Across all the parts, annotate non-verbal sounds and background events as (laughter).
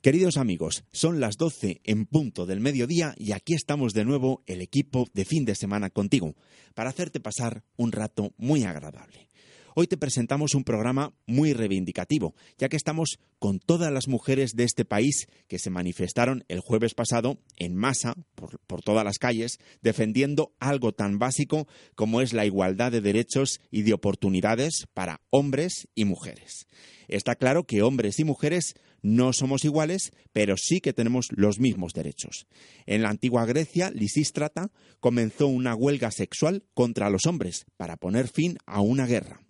Queridos amigos, son las 12 en punto del mediodía y aquí estamos de nuevo el equipo de fin de semana contigo para hacerte pasar un rato muy agradable. Hoy te presentamos un programa muy reivindicativo, ya que estamos con todas las mujeres de este país que se manifestaron el jueves pasado en masa por, por, todas las calles, defendiendo algo tan básico como es la igualdad de derechos y de oportunidades para hombres y mujeres. Está claro que hombres y mujeres no somos iguales, pero sí que tenemos los mismos derechos. En la antigua Grecia, Lisístrata comenzó una huelga sexual contra los hombres para poner fin a una guerra.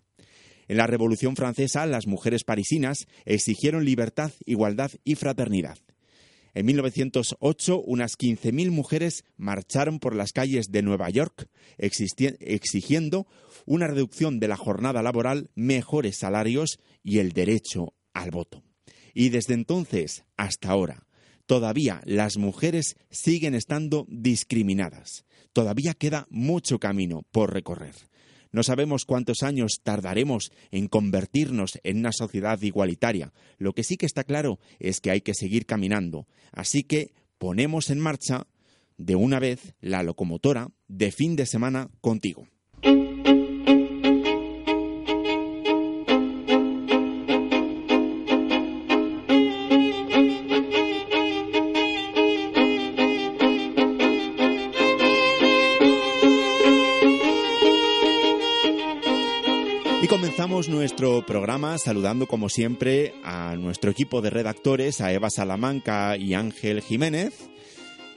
En la Revolución Francesa, las mujeres parisinas exigieron libertad, igualdad y fraternidad. En 1908, unas 15.000 mujeres marcharon por las calles de Nueva York exigiendo una reducción de la jornada laboral, mejores salarios y el derecho al voto. Y desde entonces hasta ahora, todavía las mujeres siguen estando discriminadas. Todavía queda mucho camino por recorrer. No sabemos cuántos años tardaremos en convertirnos en una sociedad igualitaria. Lo que sí que está claro es que hay que seguir caminando. Así que ponemos en marcha de una vez la locomotora de fin de semana contigo. Nuestro programa saludando como siempre a nuestro equipo de redactores, a Eva Salamanca y Ángel Jiménez.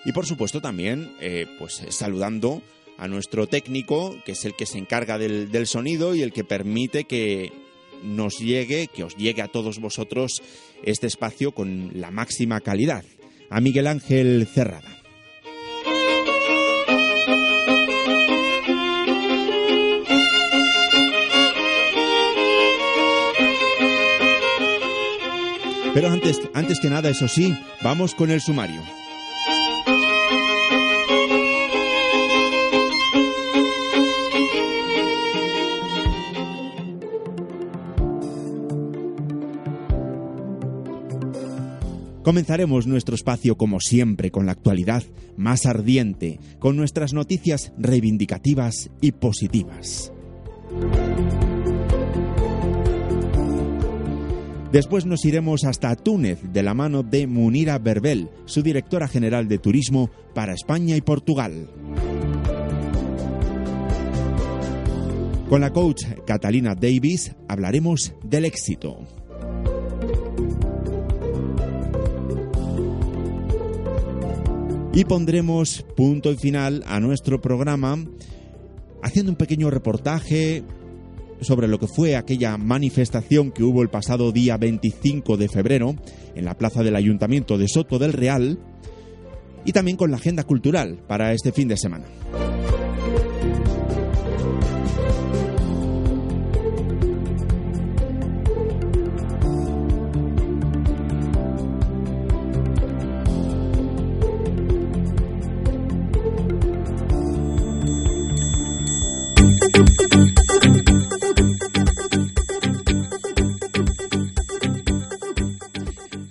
Y por supuesto también eh, pues saludando a nuestro técnico, que es el que se encarga del, del sonido y el que permite que nos llegue, que os llegue a todos vosotros este espacio con la máxima calidad. A Miguel Ángel Cerrada. Pero antes, antes que nada, eso sí, vamos con el sumario. Comenzaremos nuestro espacio como siempre con la actualidad más ardiente, con nuestras noticias reivindicativas y positivas. Después nos iremos hasta Túnez de la mano de Munira Berbel, su directora general de turismo para España y Portugal. Con la coach Catalina Davis hablaremos del éxito. Y pondremos punto y final a nuestro programa haciendo un pequeño reportaje, sobre lo que fue aquella manifestación que hubo el pasado día 25 de febrero en la plaza del Ayuntamiento de Soto del Real y también con la agenda cultural para este fin de semana.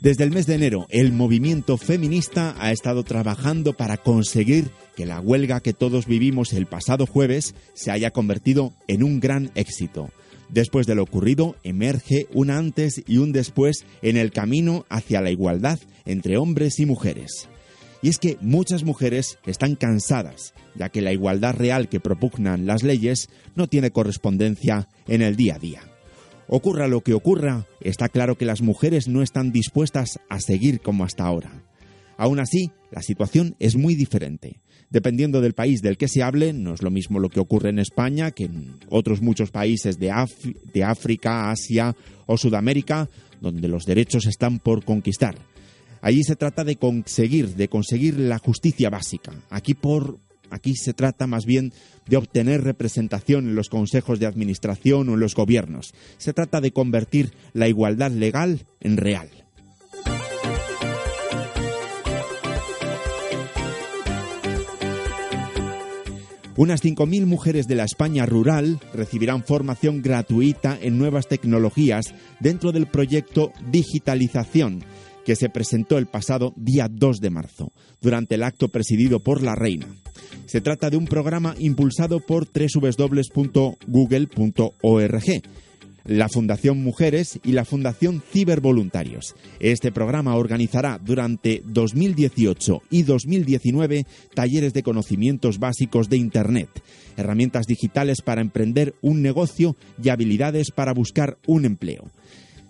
Desde el mes de enero, el movimiento feminista ha estado trabajando para conseguir que la huelga que todos vivimos el pasado jueves se haya convertido en un gran éxito. Después de lo ocurrido, emerge un antes y un después en el camino hacia la igualdad entre hombres y mujeres. Y es que muchas mujeres están cansadas, ya que la igualdad real que propugnan las leyes no tiene correspondencia en el día a día. Ocurra lo que ocurra, está claro que las mujeres no están dispuestas a seguir como hasta ahora. Aún así, la situación es muy diferente. Dependiendo del país del que se hable, no es lo mismo lo que ocurre en España que en otros muchos países de, de África, Asia o Sudamérica, donde los derechos están por conquistar. Allí se trata de conseguir, de conseguir la justicia básica. Aquí por aquí se trata más bien de obtener representación en los consejos de administración o en los gobiernos. Se trata de convertir la igualdad legal en real. Unas 5.000 mujeres de la España rural recibirán formación gratuita en nuevas tecnologías dentro del proyecto Digitalización, que se presentó el pasado día 2 de marzo, durante el acto presidido por la reina. Se trata de un programa impulsado por www.google.org, la Fundación Mujeres y la Fundación Cibervoluntarios. Este programa organizará durante 2018 y 2019 talleres de conocimientos básicos de Internet, herramientas digitales para emprender un negocio y habilidades para buscar un empleo.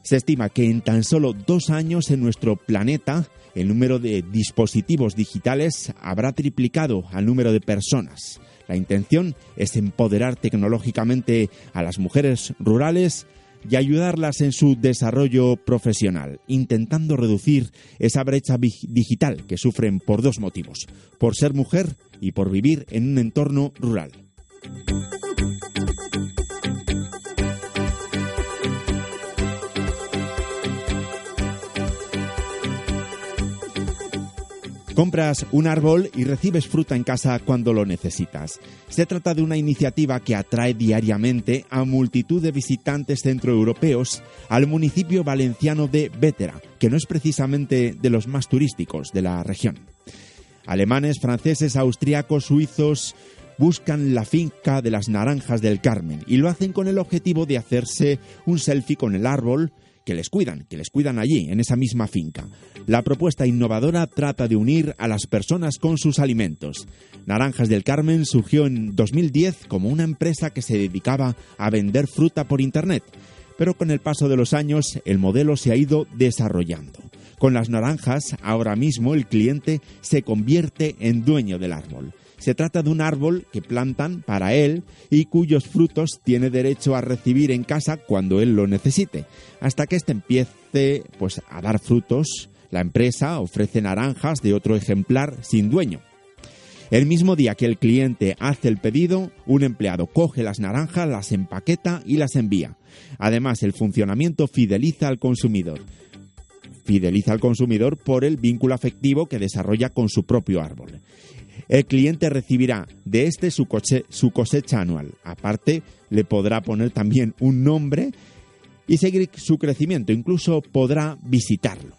Se estima que en tan solo dos años en nuestro planeta el número de dispositivos digitales habrá triplicado al número de personas. La intención es empoderar tecnológicamente a las mujeres rurales y ayudarlas en su desarrollo profesional, intentando reducir esa brecha digital que sufren por dos motivos, por ser mujer y por vivir en un entorno rural. Compras un árbol y recibes fruta en casa cuando lo necesitas. Se trata de una iniciativa que atrae diariamente a multitud de visitantes centroeuropeos al municipio valenciano de Vétera, que no es precisamente de los más turísticos de la región. Alemanes, franceses, austriacos, suizos buscan la finca de las naranjas del Carmen y lo hacen con el objetivo de hacerse un selfie con el árbol que les cuidan, que les cuidan allí, en esa misma finca. La propuesta innovadora trata de unir a las personas con sus alimentos. Naranjas del Carmen surgió en 2010 como una empresa que se dedicaba a vender fruta por Internet, pero con el paso de los años el modelo se ha ido desarrollando. Con las naranjas, ahora mismo el cliente se convierte en dueño del árbol. Se trata de un árbol que plantan para él y cuyos frutos tiene derecho a recibir en casa cuando él lo necesite. Hasta que éste empiece pues, a dar frutos, la empresa ofrece naranjas de otro ejemplar sin dueño. El mismo día que el cliente hace el pedido, un empleado coge las naranjas, las empaqueta y las envía. Además, el funcionamiento fideliza al consumidor. Fideliza al consumidor por el vínculo afectivo que desarrolla con su propio árbol el cliente recibirá de este su, cosecha anual. Aparte, le podrá poner también un nombre y seguir su crecimiento, incluso podrá visitarlo.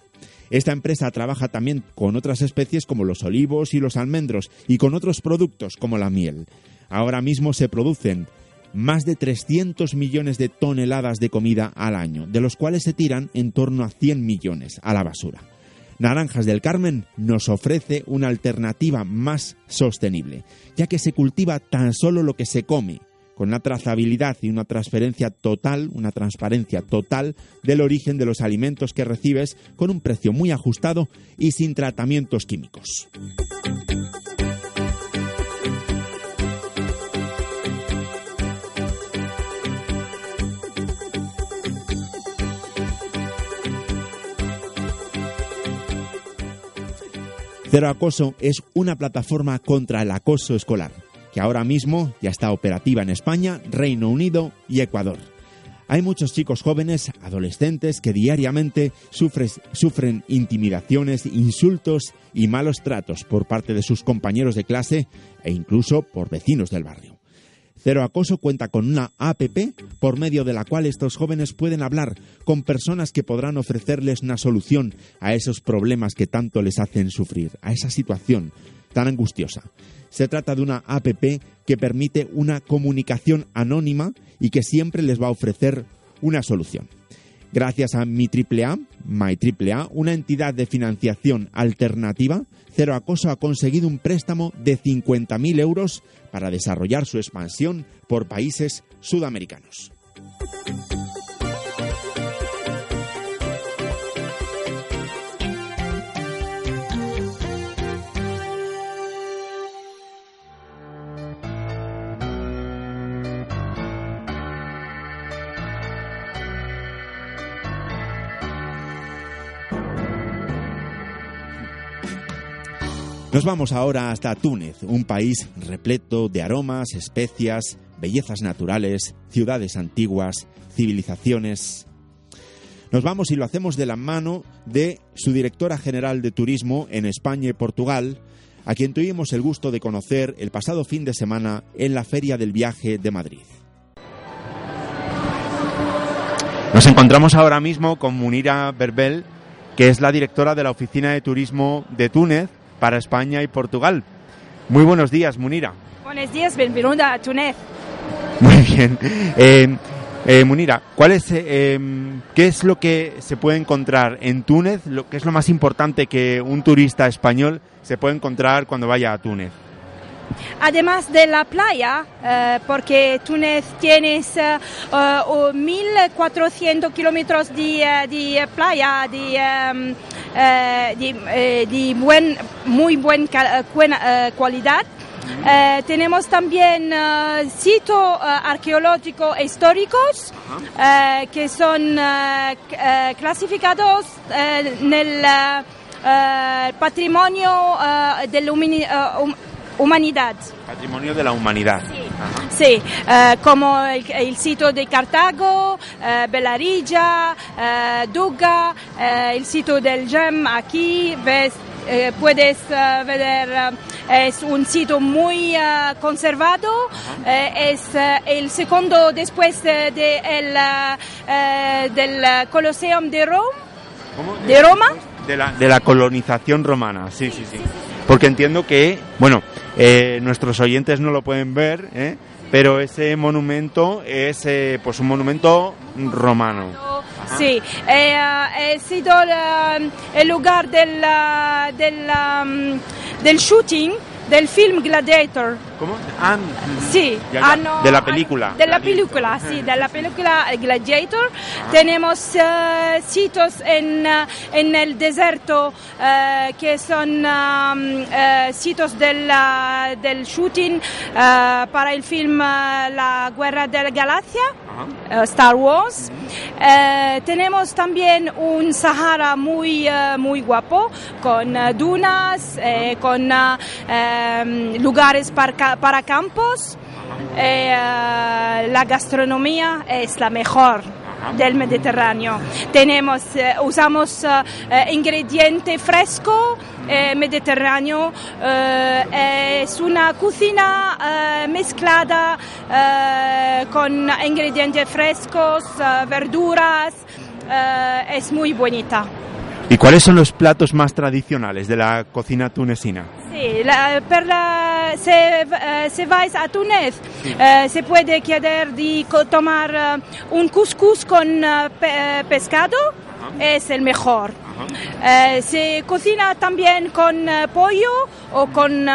Esta empresa trabaja también con otras especies como los olivos y los almendros y con otros productos como la miel. Ahora mismo se producen más de 300 millones de toneladas de comida al año, de los cuales se tiran en torno a 100 millones a la basura. Naranjas del Carmen nos ofrece una alternativa más sostenible, ya que se cultiva tan solo lo que se come, con una trazabilidad y una transferencia total, una transparencia total del origen de los alimentos que recibes con un precio muy ajustado y sin tratamientos químicos. Cero Acoso es una plataforma contra el acoso escolar, que ahora mismo ya está operativa en España, Reino Unido y Ecuador. Hay muchos chicos jóvenes, adolescentes, que diariamente sufren intimidaciones, insultos y malos tratos por parte de sus compañeros de clase e incluso por vecinos del barrio. Cero Acoso cuenta con una APP por medio de la cual estos jóvenes pueden hablar con personas que podrán ofrecerles una solución a esos problemas que tanto les hacen sufrir, a esa situación tan angustiosa. Se trata de una APP que permite una comunicación anónima y que siempre les va a ofrecer una solución. Gracias a Mi AAA, My una entidad de financiación alternativa, Cero Acoso ha conseguido un préstamo de 50.000 euros para desarrollar su expansión por países sudamericanos. Nos vamos ahora hasta Túnez, un país repleto de aromas, especias, bellezas naturales, ciudades antiguas, civilizaciones. Nos vamos y lo hacemos de la mano de su directora general de turismo en España y Portugal, a quien tuvimos el gusto de conocer el pasado fin de semana en la Feria del Viaje de Madrid. Nos encontramos ahora mismo con Munira Berbel, que es la directora de la Oficina de Turismo de Túnez para España y Portugal. Muy buenos días, Munira. Buenos días, bienvenido a Túnez. Muy bien. Eh, eh, Munira, ¿cuál es, eh, ¿qué es lo que se puede encontrar en Túnez? Lo, ¿Qué es lo más importante que un turista español se puede encontrar cuando vaya a Túnez? Además de la playa, eh, porque Túnez tiene eh, uh, 1.400 kilómetros de, eh, de, playa de, um, de, de buen, muy buena calidad. Eh, tenemos también sitios arqueológicos e históricos que son clasificados en el patrimonio de la um, humanidad. Patrimonio de la humanidad. Sí, sí como el, el, sitio de Cartago, Bellarilla, Duga, el sitio del Gem aquí, ves, puedes ver es un sitio muy uh, conservado, eh, es uh, el segundo después de, de el, uh, del Colosseum de Roma. ¿De Roma? De la, de la colonización romana, sí, sí, sí. Porque entiendo que, bueno, eh, nuestros oyentes no lo pueden ver, ¿eh? pero ese monumento es eh, pues un monumento romano. Sí, eh, ha sido el, lugar del, del, um, del shooting del film Gladiator. ¿Cómo? Ah, sí, ya, ya. de la película. De la película, sí, de la película Gladiator. Ah. Tenemos uh, sitios en, uh, en el desierto uh, que son um, sitios del, del shooting para el film La Guerra de la Galaxia. Uh, Star Wars. Uh, tenemos también un Sahara muy, uh, muy guapo, con dunas, eh, con um, lugares para, para campos. Eh, la gastronomía es la mejor del Mediterráneo. Tenemos, eh, usamos eh, ingrediente fresco eh, mediterráneo. es una cocina mezclada con ingredientes frescos, verduras. es muy bonita. ¿Y cuáles son los platos más tradicionales de la cocina tunecina? Sí, la, per la, se, uh, se vais a Túnez uh, se puede querer de tomar uh, un couscous con pe pescado, es el mejor. se cocina también con pollo o con,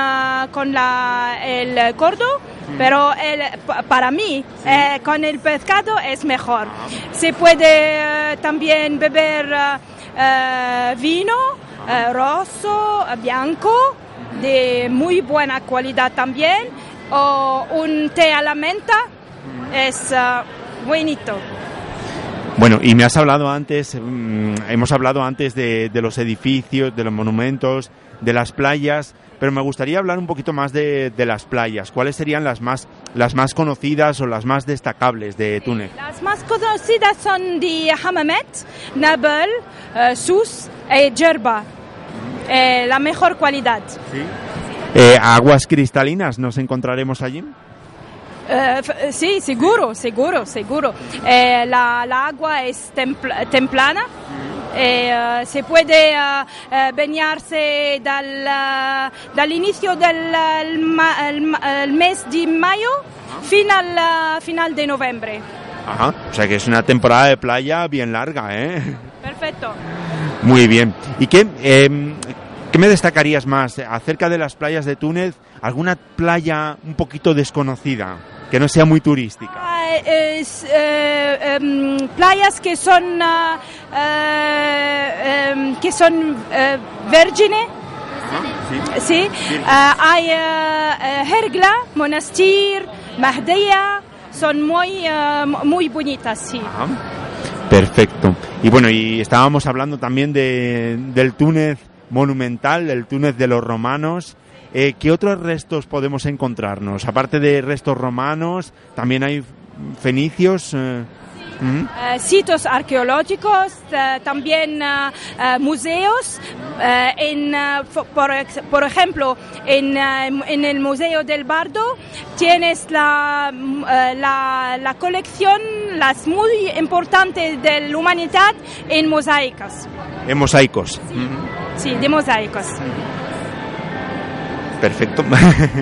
con la, el cordo pero el, para mí sí. eh, con el pescado es mejor. Se puede eh, también beber eh, vino eh, rosso, bianco, de muy buena calidad también, o un té a la menta, es buenito. Bueno, y me has hablado antes, mmm, hemos hablado antes de, de, los edificios, de los monumentos, de las playas, pero me gustaría hablar un poquito más de, de, las playas. ¿Cuáles serían las más, las más conocidas o las más destacables de Túnez? Las más conocidas son de Hammamet, Nabel, uh, Sus y Jerba. Eh, la mejor calidad. ¿Sí? Eh, ¿Aguas cristalinas nos encontraremos allí? Uh, sí, seguro, seguro, seguro. Eh, la, la, agua es templ templana. Eh, uh, se puede uh, bañarse dal, dall'inizio del el, el mes de mayo final, final de noviembre. Ajá, o sea que es una temporada de playa bien larga, ¿eh? Perfecto. Muy bien. ¿Y qué, eh, qué me destacarías más acerca de las playas de Túnez? ¿Alguna playa un poquito desconocida? que no sea muy turística. Ah, es, eh, um, playas que son uh, uh, um, que son vírgenes. sí. sí. hay Hergla, Monastir, Mahdeya, son muy, muy bonitas, sí. Ajá. Perfecto. Y bueno, y estábamos hablando también de, del Túnez monumental, el Túnez de los romanos. Eh, ¿Qué otros restos podemos encontrarnos? Aparte de restos romanos, también hay fenicios. Eh, eh, sitios arqueológicos, eh, también museos. en, por, ejemplo, en, en, el Museo del Bardo tienes la, la, colección, las muy importantes de la humanidad en mosaicos. En mosaicos. Sí, de mosaicos. Perfecto.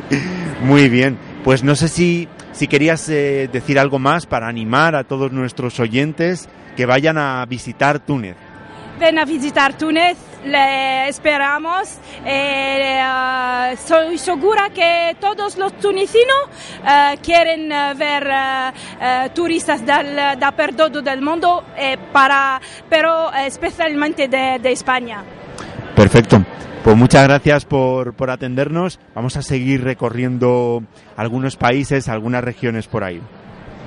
(laughs) muy bien. Pues no sé si si querías eh, decir algo más para animar a todos nuestros oyentes que vayan a visitar Túnez. Ven a visitar Túnez, le esperamos. Eh, eh, soy segura que todos los tunecinos quieren ver turistas del, de del mundo, pero especialmente de, de España. Perfecto. Pues muchas gracias por, por atendernos. Vamos a seguir recorriendo algunos países, algunas regiones por ahí.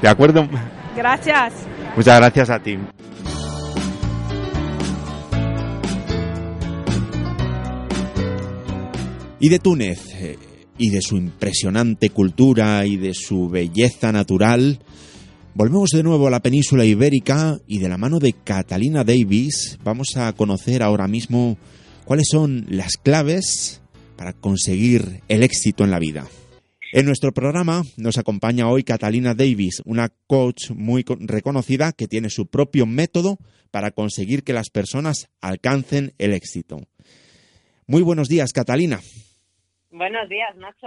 ¿De acuerdo? Gracias. Muchas gracias a ti. Y de Túnez, eh, y de su impresionante cultura y de su belleza natural, volvemos de nuevo a la península ibérica y de la mano de Catalina Davis vamos a conocer ahora mismo cuáles son las claves para conseguir el éxito en la vida. En nuestro programa nos acompaña hoy Catalina Davis, una coach muy reconocida que tiene su propio método para conseguir que las personas alcancen el éxito. Muy buenos días, Catalina. Buenos días, Nacho.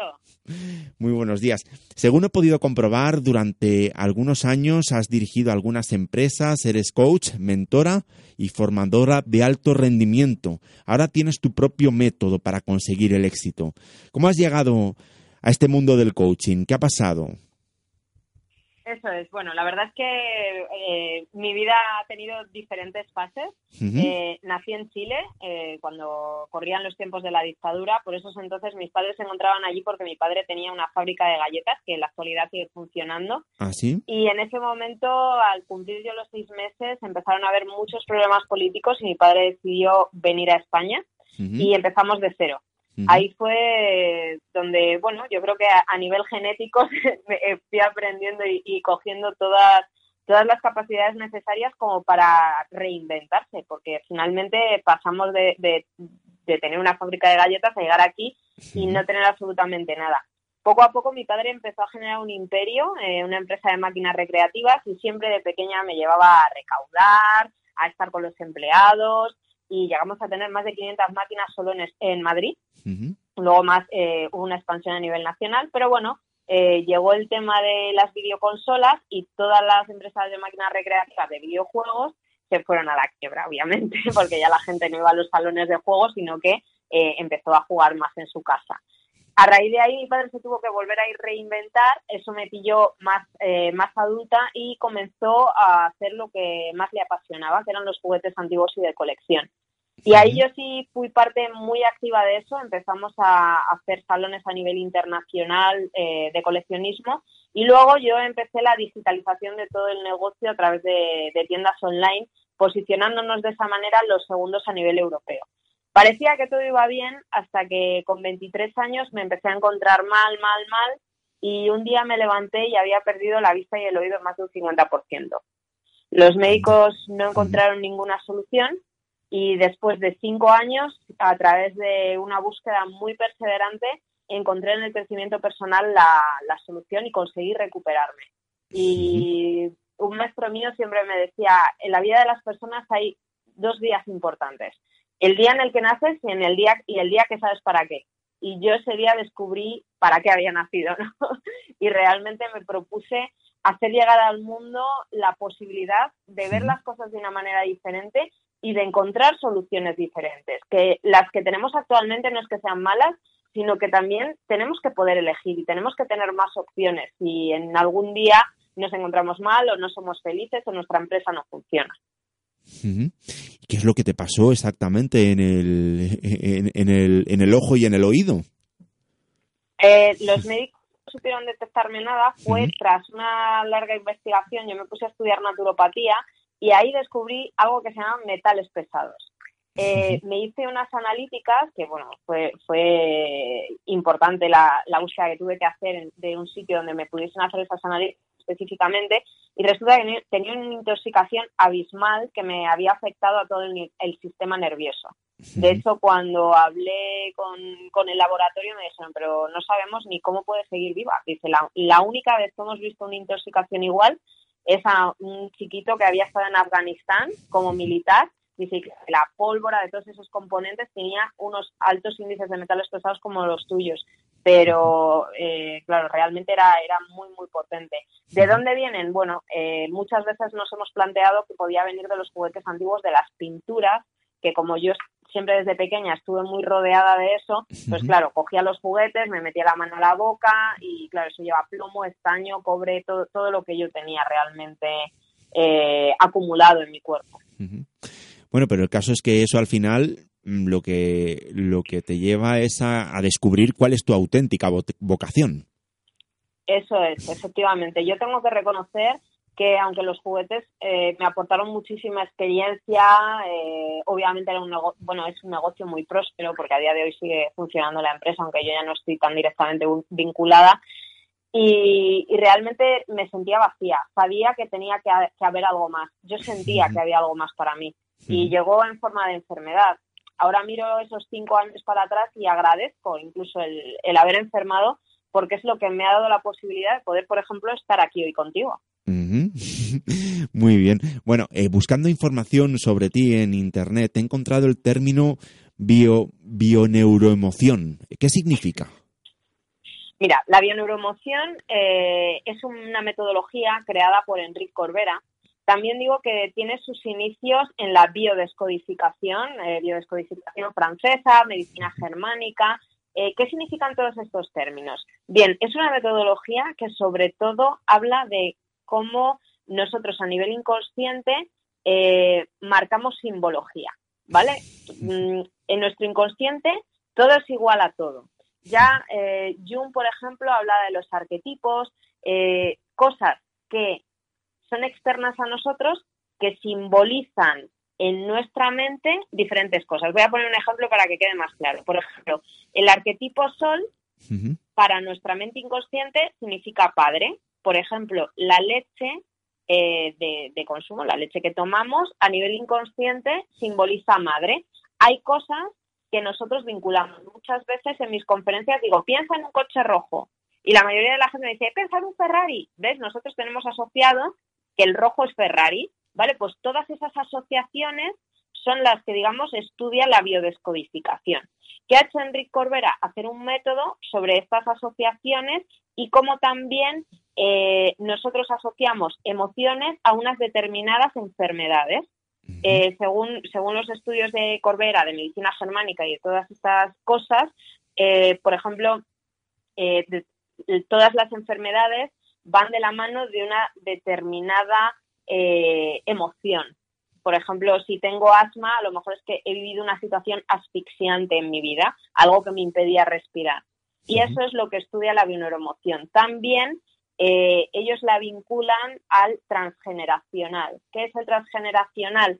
Muy buenos días. Según he podido comprobar, durante algunos años has dirigido algunas empresas, eres coach, mentora y formadora de alto rendimiento. Ahora tienes tu propio método para conseguir el éxito. ¿Cómo has llegado a este mundo del coaching? ¿Qué ha pasado? Eso es. Bueno, la verdad es que eh, mi vida ha tenido diferentes fases. Eh, nací en Chile eh, cuando corrían los tiempos de la dictadura. Por esos entonces mis padres se encontraban allí porque mi padre tenía una fábrica de galletas que en la actualidad sigue funcionando. ¿Ah, sí? Y en ese momento, al cumplir yo los seis meses, empezaron a haber muchos problemas políticos y mi padre decidió venir a España y empezamos de cero. Ahí fue donde, bueno, yo creo que a, nivel genético (laughs) estoy aprendiendo y, cogiendo todas todas las capacidades necesarias como para reinventarse, porque finalmente pasamos de, de, tener una fábrica de galletas a llegar aquí y no tener absolutamente nada. Poco a poco mi padre empezó a generar un imperio, eh, una empresa de máquinas recreativas y siempre de pequeña me llevaba a recaudar, a estar con los empleados, y llegamos a tener más de 500 máquinas solo en, en Madrid. Luego más eh, una expansión a nivel nacional, pero bueno, eh, llegó el tema de las videoconsolas y todas las empresas de máquinas recreativas de videojuegos se fueron a la quiebra, obviamente, (laughs) porque ya la gente no iba a los salones de juegos, sino que eh, empezó a jugar más en su casa. A raíz de ahí mi padre se tuvo que volver a ir reinventar, eso me pilló más, más adulta y comenzó a hacer lo que más le apasionaba, que eran los juguetes antiguos y de colección. Y ahí yo sí fui parte muy activa de eso. Empezamos a hacer salones a nivel internacional eh, de coleccionismo y luego yo empecé la digitalización de todo el negocio a través de, tiendas online, posicionándonos de esa manera los segundos a nivel europeo. Parecía que todo iba bien hasta que con 23 años me empecé a encontrar mal, mal, mal y un día me levanté y había perdido la vista y el oído más de un 50%. Los médicos no encontraron ninguna solución y después de cinco años, a través de una búsqueda muy perseverante, encontré en el crecimiento personal la, la solución y conseguí recuperarme. Y un maestro mío siempre me decía, en la vida de las personas hay dos días importantes. El día en el que naces y, en el día, y el día que sabes para qué. Y yo ese día descubrí para qué había nacido, ¿no? (laughs) y realmente me propuse hacer llegar al mundo la posibilidad de ver las cosas de una manera diferente y de encontrar soluciones diferentes, que las que tenemos actualmente no es que sean malas, sino que también tenemos que poder elegir y tenemos que tener más opciones si en algún día nos encontramos mal o no somos felices o nuestra empresa no funciona. ¿Qué es lo que te pasó exactamente en el, en, el, en el ojo y en el oído? Eh, los (laughs) médicos no supieron detectarme nada. Fue tras una larga investigación, yo me puse a estudiar naturopatía y ahí descubrí algo que se llaman metales pesados. eh, me hice unas analíticas que, bueno, fue, fue importante la, la búsqueda que tuve que hacer de un sitio donde me pudiesen hacer esas analíticas específicamente y resulta que tenía una intoxicación abismal que me había afectado a todo el, sistema nervioso. De hecho, cuando hablé con, con, el laboratorio me dijeron, pero no sabemos ni cómo puede seguir viva. Dice, la, la única vez que hemos visto una intoxicación igual es a un chiquito que había estado en Afganistán como militar dice que la pólvora de todos esos componentes tenía unos altos índices de metales pesados como los tuyos, pero eh, claro, realmente era, era muy, muy potente. ¿De dónde vienen? Bueno, eh, muchas veces nos hemos planteado que podía venir de los juguetes antiguos, de las pinturas, que como yo siempre desde pequeña estuve muy rodeada de eso, pues claro, cogía los juguetes, me metía la mano a la boca y claro, eso lleva plomo, estaño, cobre, todo, todo lo que yo tenía realmente eh, acumulado en mi cuerpo. Bueno, pero el caso es que eso al final mm, lo que, lo que te lleva es a, descubrir cuál es tu auténtica vocación. Eso es, efectivamente. Yo tengo que reconocer que aunque los juguetes eh, me aportaron muchísima experiencia, eh, obviamente era un bueno es un negocio muy próspero porque a día de hoy sigue funcionando la empresa, aunque yo ya no estoy tan directamente vinculada. Y, realmente me sentía vacía. Sabía que tenía que, que haber algo más. Yo sentía que había algo más para mí y llegó en forma de enfermedad. Ahora miro esos cinco años para atrás y agradezco incluso el, haber enfermado porque es lo que me ha dado la posibilidad de poder, por ejemplo, estar aquí hoy contigo. (laughs) Muy bien. Bueno, eh, buscando información sobre ti en Internet, he encontrado el término bio, bioneuroemoción. ¿Qué significa? Mira, la bioneuroemoción eh, es una metodología creada por Enrique Corbera, también digo que tiene sus inicios en la biodescodificación, eh, biodescodificación francesa, medicina germánica. Eh, ¿Qué significan todos estos términos? Bien, es una metodología que sobre todo habla de cómo nosotros a nivel inconsciente eh, marcamos simbología, ¿vale? Mm, en nuestro inconsciente todo es igual a todo. Ya Jung, por ejemplo, habla de los arquetipos, cosas que son externas a nosotros que simbolizan en nuestra mente diferentes cosas. Voy a poner un ejemplo para que quede más claro. Por ejemplo, el arquetipo sol para nuestra mente inconsciente significa padre. Por ejemplo, la leche eh, de, consumo, la leche que tomamos, a nivel inconsciente simboliza madre. Hay cosas que nosotros vinculamos. Muchas veces en mis conferencias digo, piensa en un coche rojo. Y la mayoría de la gente me dice, piensa en un Ferrari. ¿Ves? Nosotros tenemos asociado que el rojo es Ferrari, ¿vale? Pues todas esas asociaciones son las que, digamos, estudian la biodescodificación. ¿Qué ha hecho Enrique Corbera? Hacer un método sobre estas asociaciones y cómo también eh, nosotros asociamos emociones a unas determinadas enfermedades. Eh, según, según los estudios de Corbera, de medicina germánica y de todas estas cosas, eh, por ejemplo, todas las enfermedades van de la mano de una determinada emoción. Por ejemplo, si tengo asma, a lo mejor es que he vivido una situación asfixiante en mi vida, algo que me impedía respirar. Y eso es lo que estudia la bioneuroemoción. También eh, ellos la vinculan al transgeneracional. ¿Qué es el transgeneracional?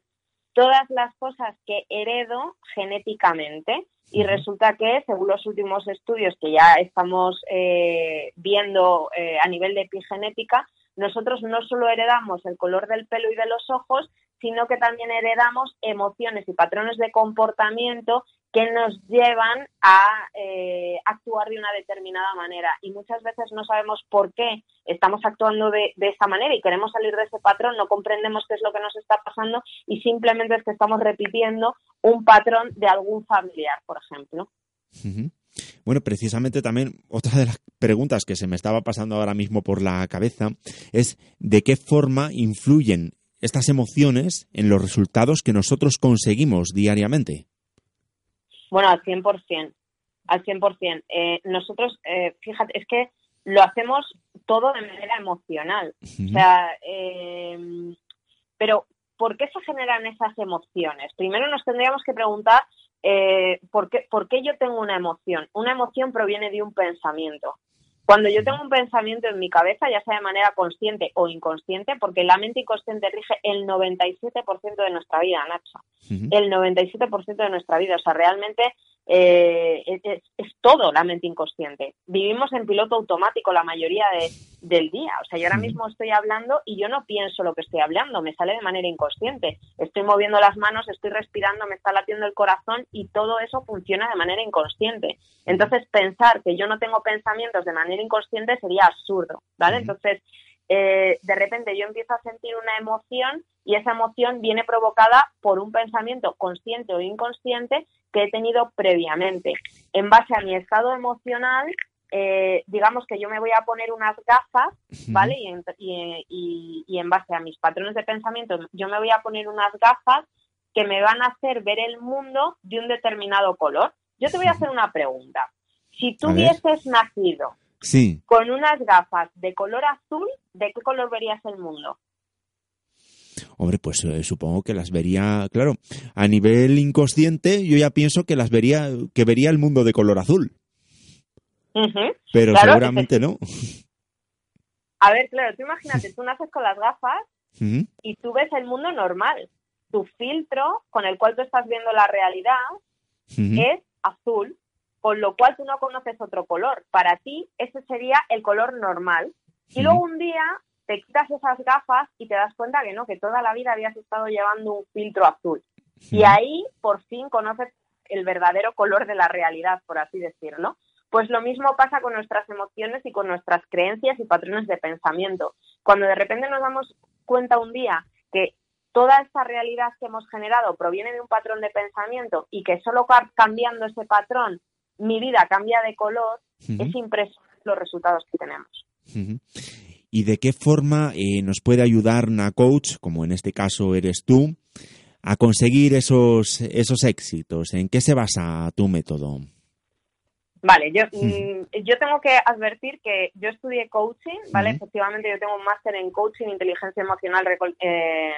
Todas las cosas que heredo genéticamente y resulta que, según los últimos estudios que ya estamos eh, viendo eh, a nivel de epigenética, nosotros no solo heredamos el color del pelo y de los ojos, sino que también heredamos emociones y patrones de comportamiento que nos llevan a eh, actuar de una determinada manera. Y muchas veces no sabemos por qué estamos actuando de, de, esa manera y queremos salir de ese patrón, no comprendemos qué es lo que nos está pasando y simplemente es que estamos repitiendo un patrón de algún familiar, por ejemplo. Bueno, precisamente también otra de las preguntas que se me estaba pasando ahora mismo por la cabeza es de qué forma influyen estas emociones en los resultados que nosotros conseguimos diariamente. Bueno, al 100%, al 100%. Eh, nosotros, eh, fíjate, es que lo hacemos todo de manera emocional. O sea, eh, pero ¿por qué se generan esas emociones? Primero nos tendríamos que preguntar ¿por, qué, ¿por qué yo tengo una emoción? Una emoción proviene de un pensamiento. Cuando yo tengo un pensamiento en mi cabeza, ya sea de manera consciente o inconsciente, porque la mente inconsciente rige el 97% de nuestra vida, Nacho. El 97% de nuestra vida. O sea, realmente eh, es, todo la mente inconsciente. Vivimos en piloto automático la mayoría del día. O sea, yo ahora mismo estoy hablando y yo no pienso lo que estoy hablando, me sale de manera inconsciente. Estoy moviendo las manos, estoy respirando, me está latiendo el corazón y todo eso funciona de manera inconsciente. Entonces, pensar que yo no tengo pensamientos de manera inconsciente sería absurdo, ¿vale? Entonces, eh, de repente yo empiezo a sentir una emoción y esa emoción viene provocada por un pensamiento consciente o inconsciente que he tenido previamente. En base a mi estado emocional, eh, digamos que yo me voy a poner unas gafas, ¿vale? Y en, y en base a mis patrones de pensamiento, yo me voy a poner unas gafas que me van a hacer ver el mundo de un determinado color. Yo te voy a (laughs) hacer una pregunta. Si tú hubieses nacido Sí. Con unas gafas de color azul, ¿de qué color verías el mundo? Hombre, pues eh, supongo que las vería, claro, a nivel inconsciente yo ya pienso que las vería, que vería el mundo de color azul. Pero seguramente no. A ver, claro, tú imagínate, tú naces con las gafas y tú ves el mundo normal. Tu filtro con el cual tú estás viendo la realidad es azul con lo cual tú no conoces otro color. Para ti ese sería el color normal. Y luego un día te quitas esas gafas y te das cuenta que no, que toda la vida habías estado llevando un filtro azul. Y ahí por fin conoces el verdadero color de la realidad, por así decirlo. Pues lo mismo pasa con nuestras emociones y con nuestras creencias y patrones de pensamiento. Cuando de repente nos damos cuenta un día que toda esta realidad que hemos generado proviene de un patrón de pensamiento y que solo cambiando ese patrón mi vida cambia de color, es impresionante los resultados que tenemos. ¿Y de qué forma eh, nos puede ayudar una coach, como en este caso eres tú, a conseguir esos, esos éxitos? ¿En qué se basa tu método? Vale, yo, mm, yo tengo que advertir que yo estudié coaching, ¿vale? Efectivamente, yo tengo un máster en coaching, inteligencia emocional, eh,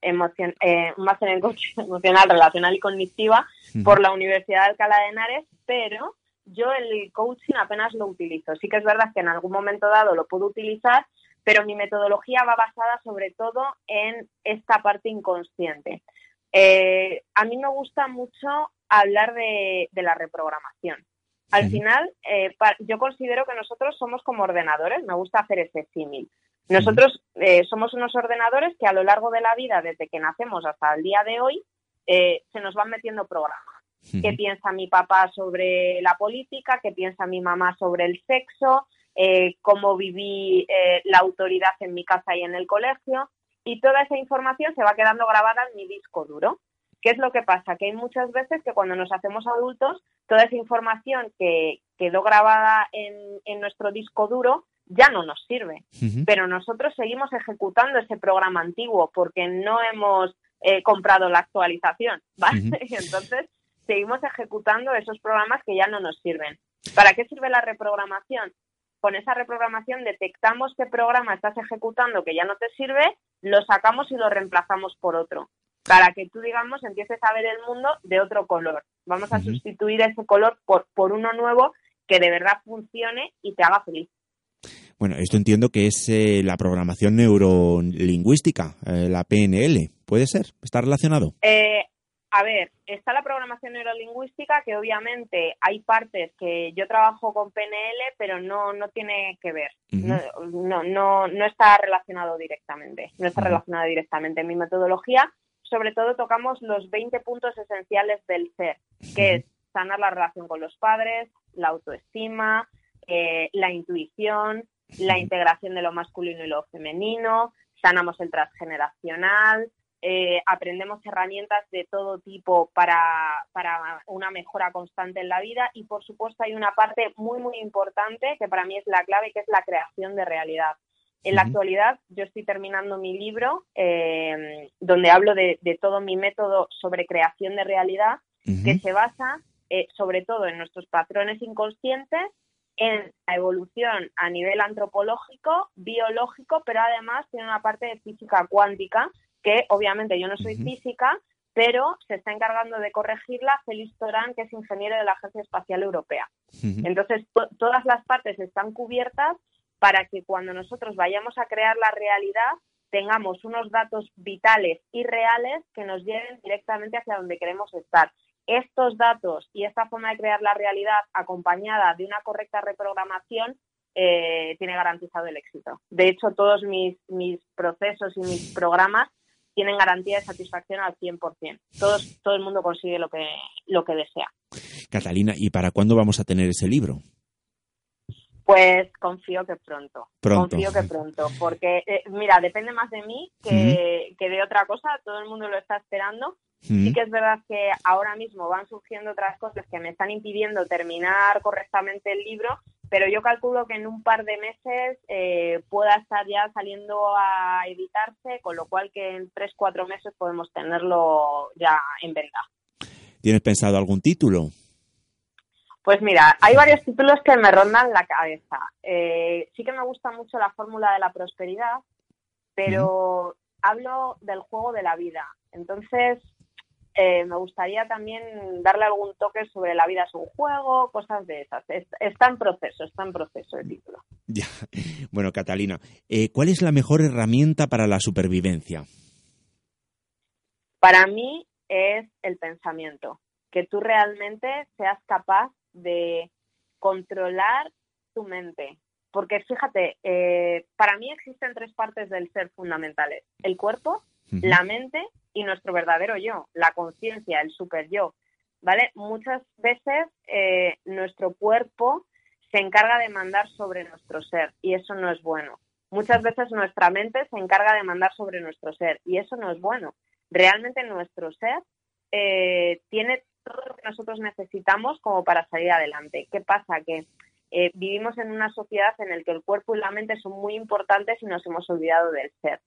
eh, un máster en coaching (laughs) emocional, relacional y cognitiva por la Universidad de Alcalá de Henares, pero yo el coaching apenas lo utilizo. Sí que es verdad que en algún momento dado lo puedo utilizar, pero mi metodología va basada sobre todo en esta parte inconsciente. Eh, a mí me gusta mucho hablar de, la reprogramación. Al final, eh, yo considero que nosotros somos como ordenadores, me gusta hacer ese símil. Nosotros eh, somos unos ordenadores que a lo largo de la vida, desde que nacemos hasta el día de hoy, eh, se nos van metiendo programas. ¿Qué piensa mi papá sobre la política? ¿Qué piensa mi mamá sobre el sexo? Eh, ¿Cómo viví la autoridad en mi casa y en el colegio? Y toda esa información se va quedando grabada en mi disco duro. ¿Qué es lo que pasa? Que hay muchas veces que cuando nos hacemos adultos, toda esa información que quedó grabada en, en nuestro disco duro ya no nos sirve. Pero nosotros seguimos ejecutando ese programa antiguo porque no hemos eh, comprado la actualización, (laughs) ¿vale? Y entonces seguimos ejecutando esos programas que ya no nos sirven. ¿Para qué sirve la reprogramación? Con esa reprogramación detectamos qué programa estás ejecutando que ya no te sirve, lo sacamos y lo reemplazamos por otro. Para que tú, digamos, empieces a ver el mundo de otro color. Vamos a sustituir ese color por, por uno nuevo que de verdad funcione y te haga feliz. Bueno, esto entiendo que es eh, la programación neurolingüística, eh, la PNL. ¿Puede ser? ¿Está relacionado? Eh, a ver, está la programación neurolingüística, que obviamente hay partes que yo trabajo con PNL, pero no, no tiene que ver. no, no, no, está relacionado directamente. No está relacionado directamente. En mi metodología, sobre todo, tocamos los 20 puntos esenciales del ser, que es sanar la relación con los padres, la autoestima, la intuición, la integración de lo masculino y lo femenino, sanamos el transgeneracional, eh, aprendemos herramientas de todo tipo para, para, una mejora constante en la vida y por supuesto hay una parte muy muy importante que para mí es la clave que es la creación de realidad. En la actualidad yo estoy terminando mi libro eh, donde hablo de, todo mi método sobre creación de realidad que se basa eh, sobre todo en nuestros patrones inconscientes en la evolución a nivel antropológico, biológico, pero además tiene una parte de física cuántica, que obviamente yo no soy física, pero se está encargando de corregirla Félix Torán, que es ingeniero de la Agencia Espacial Europea. Entonces, todas las partes están cubiertas para que cuando nosotros vayamos a crear la realidad tengamos unos datos vitales y reales que nos lleven directamente hacia donde queremos estar. Estos datos y esta forma de crear la realidad acompañada de una correcta reprogramación eh, tiene garantizado el éxito. De hecho, todos mis, mis procesos y mis programas tienen garantía de satisfacción al 100%. Todos, todo el mundo consigue lo que, lo que desea. Catalina, ¿y para cuándo vamos a tener ese libro? Pues confío que pronto. Confío que pronto. Porque, eh, mira, depende más de mí que, de otra cosa. Todo el mundo lo está esperando. Sí que es verdad que ahora mismo van surgiendo otras cosas que me están impidiendo terminar correctamente el libro, pero yo calculo que en un par de meses eh, pueda estar ya saliendo a editarse, con lo cual que en tres, cuatro meses podemos tenerlo ya en venta. ¿Tienes pensado algún título? Pues mira, hay varios títulos que me rondan la cabeza. Eh, sí que me gusta mucho la fórmula de la prosperidad, pero hablo del juego de la vida. Entonces, eh, me gustaría también darle algún toque sobre la vida es un juego, cosas de esas. está en proceso, está en proceso el título. Ya. (laughs) Bueno, Catalina, eh, ¿cuál es la mejor herramienta para la supervivencia? Para mí es el pensamiento, que tú realmente seas capaz de controlar tu mente. Porque fíjate, eh, para mí existen tres partes del ser fundamentales. El cuerpo, la mente y nuestro verdadero yo, la conciencia, el super yo. ¿Vale? Muchas veces eh, nuestro cuerpo se encarga de mandar sobre nuestro ser y eso no es bueno. Muchas veces nuestra mente se encarga de mandar sobre nuestro ser y eso no es bueno. Realmente nuestro ser eh, tiene todo lo que nosotros necesitamos como para salir adelante. ¿Qué pasa? Que eh, vivimos en una sociedad en la que el cuerpo y la mente son muy importantes y nos hemos olvidado del ser.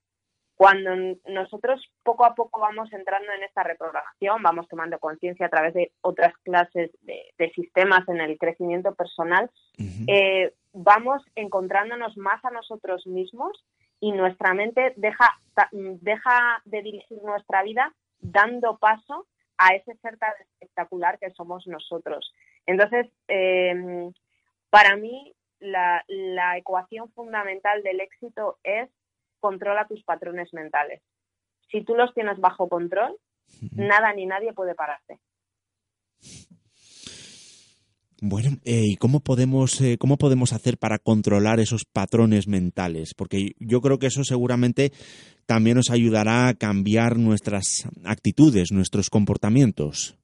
Cuando nosotros poco a poco vamos entrando en esta reprogramación, vamos tomando conciencia a través de otras clases de, sistemas en el crecimiento personal, eh, vamos encontrándonos más a nosotros mismos y nuestra mente deja, deja de dirigir nuestra vida dando paso a ese ser tan espectacular que somos nosotros. Entonces, eh, para mí, la, ecuación fundamental del éxito es controla tus patrones mentales. Si tú los tienes bajo control, nada ni nadie puede pararte. Bueno, eh, ¿y cómo podemos, eh, cómo podemos hacer para controlar esos patrones mentales? Porque yo creo que eso seguramente también nos ayudará a cambiar nuestras actitudes, nuestros comportamientos.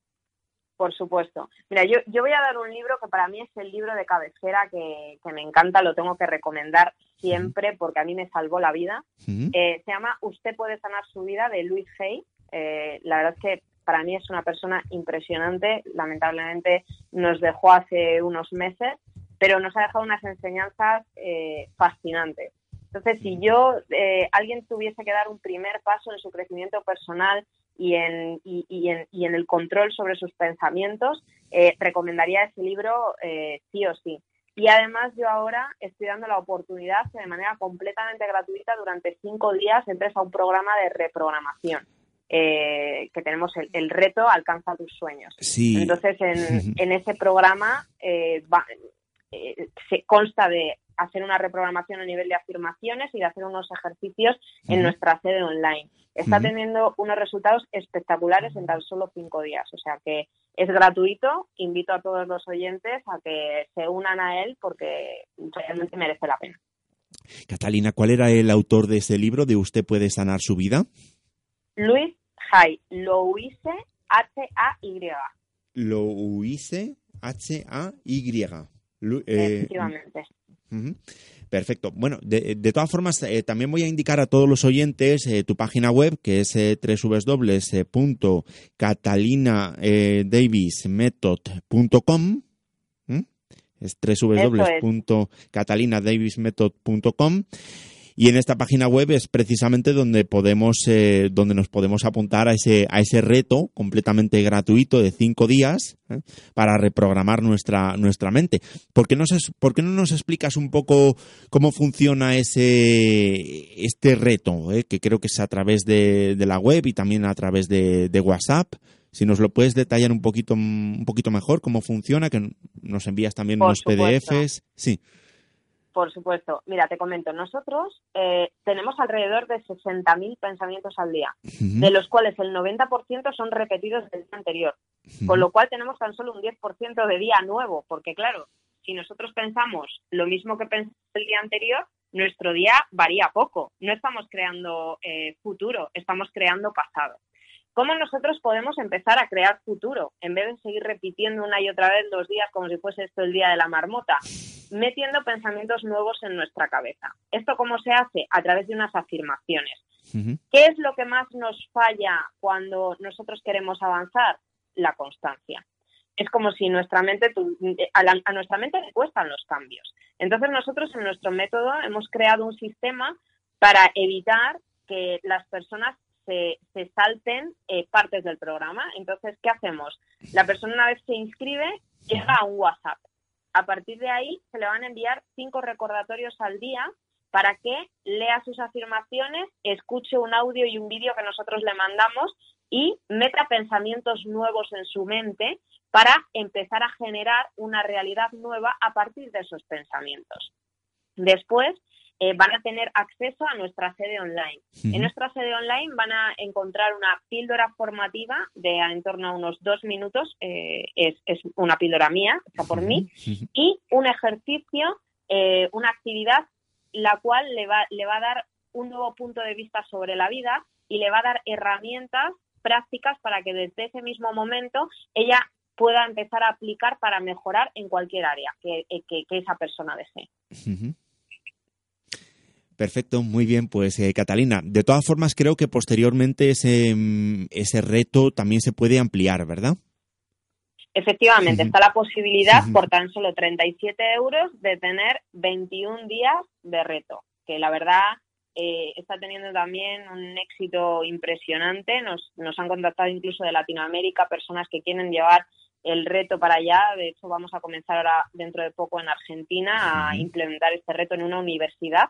Por supuesto. Mira, yo, yo voy a dar un libro que para mí es el libro de cabecera que, me encanta, lo tengo que recomendar siempre porque a mí me salvó la vida. Eh, se llama Usted puede sanar su vida de Luis Hay. la verdad es que para mí es una persona impresionante. Lamentablemente nos dejó hace unos meses, pero nos ha dejado unas enseñanzas eh, fascinantes. Entonces, si yo, eh, alguien tuviese que dar un primer paso en su crecimiento personal y en, y, en, el control sobre sus pensamientos, eh, recomendaría ese libro sí o sí. Y además yo ahora estoy dando la oportunidad de manera completamente gratuita durante cinco días entres a un programa de reprogramación. Eh, que tenemos el, reto Alcanza tus sueños. Entonces, (laughs) en, ese programa eh, eh, se consta de hacer una reprogramación a nivel de afirmaciones y de hacer unos ejercicios en nuestra sede online. Está teniendo unos resultados espectaculares en tan solo cinco días, o sea que es gratuito. Invito a todos los oyentes a que se unan a él porque realmente merece la pena. Catalina, ¿cuál era el autor de ese libro de Usted puede sanar su vida? Luis Jai, lo hice H-A-Y. Lo hice H-A-Y. Eh, Efectivamente. Perfecto. Bueno, de, todas formas, eh, también voy a indicar a todos los oyentes eh, tu página web, que es eh, www.catalinadavismethod.com. Es www.catalinadavismethod.com. Y en esta página web es precisamente donde podemos, eh, donde nos podemos apuntar a ese, a ese reto completamente gratuito de cinco días ¿eh? para reprogramar nuestra, nuestra mente. ¿Por qué, no nos explicas un poco cómo funciona ese, este reto? Eh? Que creo que es a través de, la web y también a través de, de WhatsApp. Si nos lo puedes detallar un poquito, un poquito mejor, cómo funciona, que nos envías también unos PDFs. Sí. Por supuesto. Mira, te comento, nosotros eh, tenemos alrededor de 60.000 pensamientos al día, de los cuales el 90% son repetidos del día anterior, con lo cual tenemos tan solo un 10% de día nuevo, porque claro, si nosotros pensamos lo mismo que pensamos el día anterior, nuestro día varía poco. No estamos creando eh, futuro, estamos creando pasado. ¿Cómo nosotros podemos empezar a crear futuro en vez de seguir repitiendo una y otra vez los días como si fuese esto el día de la marmota? Metiendo pensamientos nuevos en nuestra cabeza. ¿Esto cómo se hace? A través de unas afirmaciones. ¿Qué es lo que más nos falla cuando nosotros queremos avanzar? La constancia. Es como si nuestra mente, a, a nuestra mente le cuestan los cambios. Entonces nosotros en nuestro método hemos creado un sistema para evitar que las personas se, salten eh, partes del programa. Entonces, ¿qué hacemos? La persona una vez se inscribe, llega a un WhatsApp. A partir de ahí se le van a enviar cinco recordatorios al día para que lea sus afirmaciones, escuche un audio y un vídeo que nosotros le mandamos y meta pensamientos nuevos en su mente para empezar a generar una realidad nueva a partir de esos pensamientos. Después, eh, van a tener acceso a nuestra sede online. En nuestra sede online van a encontrar una píldora formativa de en torno a unos dos minutos, eh, es, una píldora mía, hecha por mí, y un ejercicio, eh, una actividad, la cual le va, le va a dar un nuevo punto de vista sobre la vida y le va a dar herramientas prácticas para que desde ese mismo momento ella pueda empezar a aplicar para mejorar en cualquier área que, esa persona desee. Perfecto, muy bien, pues eh, Catalina, de todas formas creo que posteriormente ese, mm, ese reto también se puede ampliar, ¿verdad? Efectivamente, está la posibilidad por tan solo 37 euros de tener 21 días de reto, que la verdad eh, está teniendo también un éxito impresionante. Nos, nos han contactado incluso de Latinoamérica personas que quieren llevar el reto para allá. De hecho, vamos a comenzar ahora dentro de poco en Argentina a implementar este reto en una universidad.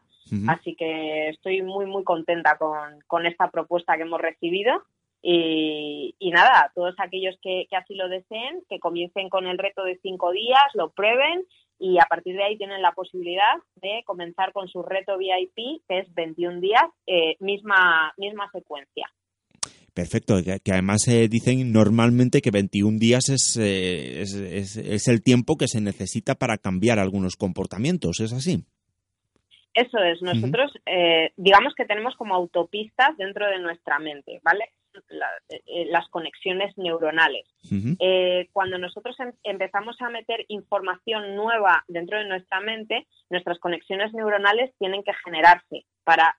Así que estoy muy, muy contenta con, esta propuesta que hemos recibido. Y, nada, todos aquellos que, así lo deseen, que comiencen con el reto de cinco días, lo prueben y a partir de ahí tienen la posibilidad de comenzar con su reto VIP, que es 21 días, eh, misma, misma secuencia. Perfecto, que, además eh, dicen normalmente que 21 días eh, es, es, el tiempo que se necesita para cambiar algunos comportamientos, ¿es así? Eso es, nosotros eh, digamos que tenemos como autopistas dentro de nuestra mente, ¿vale? las conexiones neuronales. cuando nosotros em, empezamos a meter información nueva dentro de nuestra mente, nuestras conexiones neuronales tienen que generarse para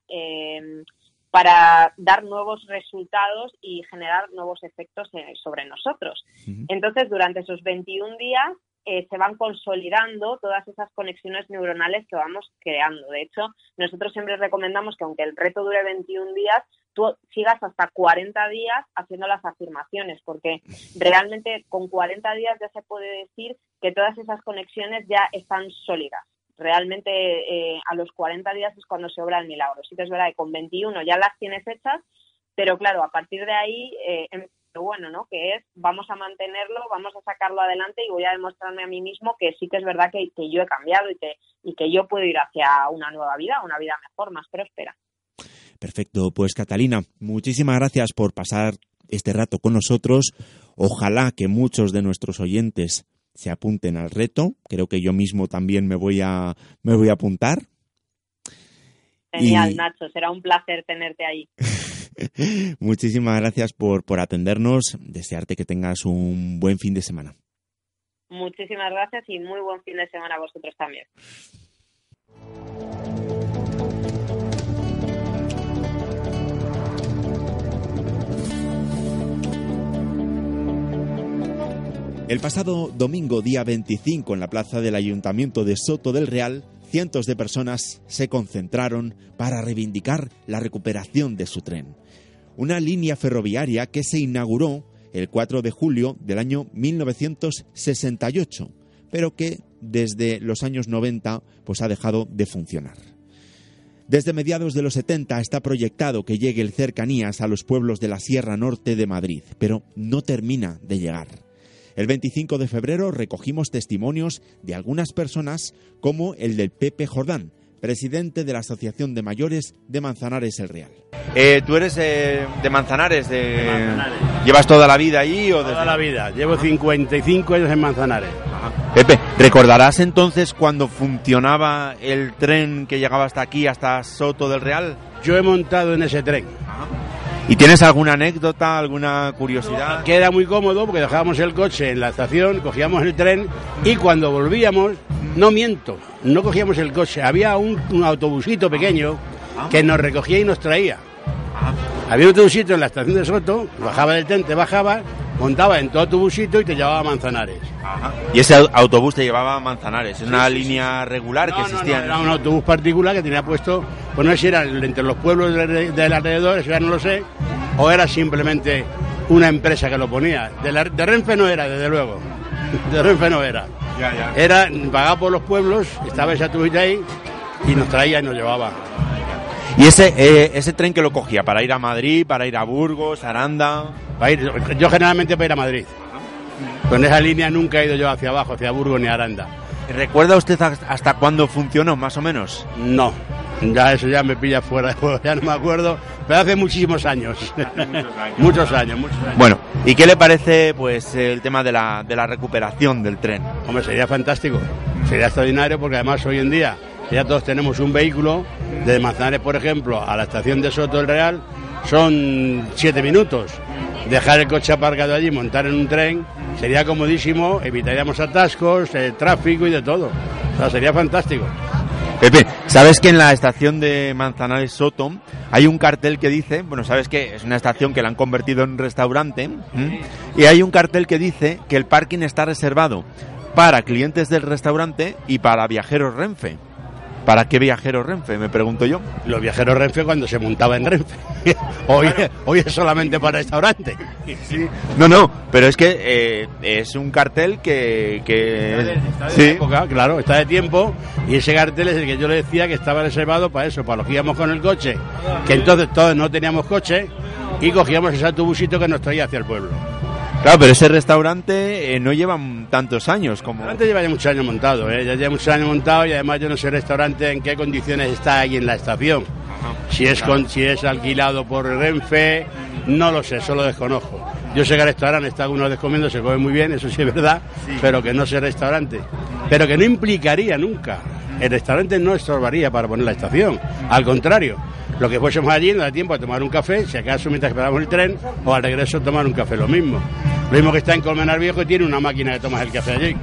para dar nuevos resultados y generar nuevos efectos eh, sobre nosotros. Entonces, durante esos 21 días eh, se van consolidando todas esas conexiones neuronales que vamos creando. De hecho, nosotros siempre recomendamos que aunque el reto dure 21 días, tú sigas hasta 40 días haciendo las afirmaciones, porque realmente con 40 días ya se puede decir que todas esas conexiones ya están sólidas realmente eh, a los 40 días es cuando se obra el milagro. Sí que es verdad que con 21 ya las tienes hechas, pero claro, a partir de ahí, eh, bueno, ¿no? Que es, vamos a mantenerlo, vamos a sacarlo adelante y voy a demostrarme a mí mismo que sí que es verdad que, yo he cambiado y que, y que yo puedo ir hacia una nueva vida, una vida mejor, más próspera. Perfecto, pues Catalina, muchísimas gracias por pasar este rato con nosotros. Ojalá que muchos de nuestros oyentes se apunten al reto. Creo que yo mismo también me voy a, me voy a apuntar. Genial, Nacho, será un placer tenerte ahí. (laughs) Muchísimas gracias por, por atendernos. Desearte que tengas un buen fin de semana. Muchísimas gracias y muy buen fin de semana a vosotros también. El pasado domingo día 25 en la plaza del Ayuntamiento de Soto del Real cientos de personas se concentraron para reivindicar la recuperación de su tren. Una línea ferroviaria que se inauguró el 4 de julio del año 1968, pero que desde los años 90 pues ha dejado de funcionar. Desde mediados de los 70 está proyectado que llegue el cercanías a los pueblos de la Sierra Norte de Madrid, pero no termina de llegar. El 25 de febrero recogimos testimonios de algunas personas como el del Pepe Jordán, presidente de la Asociación de Mayores de Manzanares el Real. Eh, ¿Tú eres eh, de Manzanares? De... Manzanares. ¿Llevas toda la vida allí? O toda la vida. Llevo 55 años en Manzanares. Pepe, ¿recordarás entonces cuando funcionaba el tren que llegaba hasta aquí, hasta Soto del Real? Yo he montado en ese tren. ¿Y tienes alguna anécdota, alguna curiosidad? Que era muy cómodo porque dejábamos el coche en la estación, cogíamos el tren y cuando volvíamos, no miento, no cogíamos el coche, había un, autobusito pequeño que nos recogía y nos traía. Había un autobusito en la estación de Soto, bajaba del tren, te bajaba, montaba en tu autobusito y te llevaba a Manzanares. ¿Y ese autobús te llevaba a Manzanares? ¿Es una línea regular que existía? era un autobús particular que tenía puesto, pues no sé si era entre los pueblos del alrededor, eso ya no lo sé, o era simplemente una empresa que lo ponía. De, de Renfe no era, desde luego. (laughs) De Renfe no era. Era pagado por los pueblos, estaba esa autobús ahí y nos traía y nos llevaba. ¿Y ese, eh, ese tren que lo cogía? ¿Para ir a Madrid, para ir a Burgos, Aranda? Para ir, yo generalmente para ir a Madrid. Con esa línea nunca he ido yo hacia abajo, hacia Burgos ni Aranda. ¿Recuerda usted hasta cuándo funcionó, más o menos? No, ya eso ya me pilla fuera de juego, ya no me acuerdo, pero hace muchísimos años. (laughs) muchos años, muchos años. Bueno, ¿y qué le parece pues el tema de la, de la recuperación del tren? Hombre, sería fantástico, sería extraordinario porque además hoy en día ya todos tenemos un vehículo, de Manzanares, por ejemplo, a la estación de Soto del Real, son siete minutos. Dejar el coche aparcado allí, montar en un tren, sería comodísimo, evitaríamos atascos, eh, tráfico y de todo. O sea, sería fantástico. Pepe, ¿sabes que en la estación de Manzanares Soto hay un cartel que dice, bueno, sabes que es una estación que la han convertido en restaurante, y hay un cartel que dice que el parking está reservado para clientes del restaurante y para viajeros Renfe. ¿Para qué viajeros Renfe? Me pregunto yo. Los viajeros Renfe cuando se montaba en Renfe. (laughs) hoy, hoy es solamente para restaurante. No, no, pero es que eh, es un cartel que... sí. claro, está de tiempo y ese cartel es el que yo le decía que estaba reservado para eso, para los que íbamos con el coche, que entonces todos no teníamos coche y cogíamos ese autobusito que nos traía hacia el pueblo. Claro, pero ese restaurante eh, no lleva tantos años como... El restaurante lleva ya muchos años montado, ¿eh? ya lleva muchos años montado y además yo no sé el restaurante en qué condiciones está ahí en la estación. si es, con, si es alquilado por Renfe, no lo sé, solo desconozco. Yo sé que el restaurante está uno descomiendo, se come muy bien, eso sí es verdad, pero que no sea restaurante. Pero que no implicaría nunca. El restaurante no estorbaría para poner la estación, al contrario lo que fuésemos allí no da tiempo a tomar un café, si acaso mientras esperamos el tren, o al regreso tomar un café, lo mismo. Lo mismo que está en Colmenar Viejo y tiene una máquina que tomas el café allí.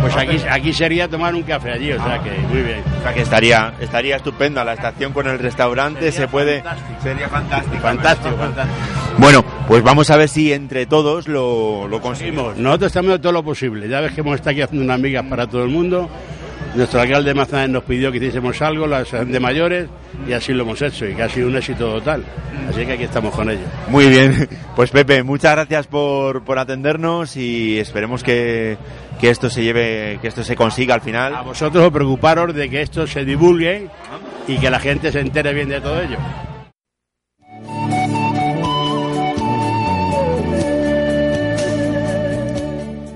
Pues aquí, aquí sería tomar un café allí, o sea que muy bien. O sea que estaría, estaría estupenda la estación con el restaurante, se puede... Sería fantástico. Fantástico, fantástico. Bueno, pues vamos a ver si entre todos lo, lo conseguimos. Nosotros estamos de todo lo posible. Ya ves que hemos estado aquí haciendo unas amigas para todo el mundo nuestro alcalde de nos pidió que hiciésemos algo, las de mayores, y así lo hemos hecho, y que ha sido un éxito total. Así que aquí estamos con ello. Muy bien, (laughs) pues Pepe, muchas gracias por, por atendernos y esperemos que, que esto se lleve, que esto se consiga al final. A vosotros os preocuparos de que esto se divulgue y que la gente se entere bien de todo ello.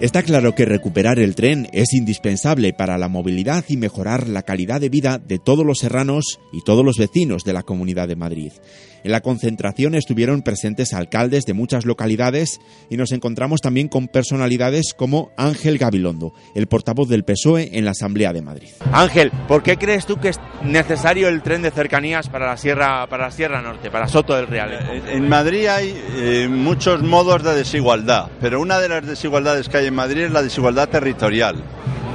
Está claro que recuperar el tren es indispensable para la movilidad y mejorar la calidad de vida de todos los serranos y todos los vecinos de la Comunidad de Madrid. En la concentración estuvieron presentes alcaldes de muchas localidades y nos encontramos también con personalidades como Ángel Gabilondo, el portavoz del PSOE en la Asamblea de Madrid. Ángel, ¿por qué crees tú que es necesario el tren de cercanías para la Sierra, para la Sierra Norte, para Soto del Real? En Madrid hay eh, muchos modos de desigualdad, pero una de las desigualdades que hay en Madrid es la desigualdad territorial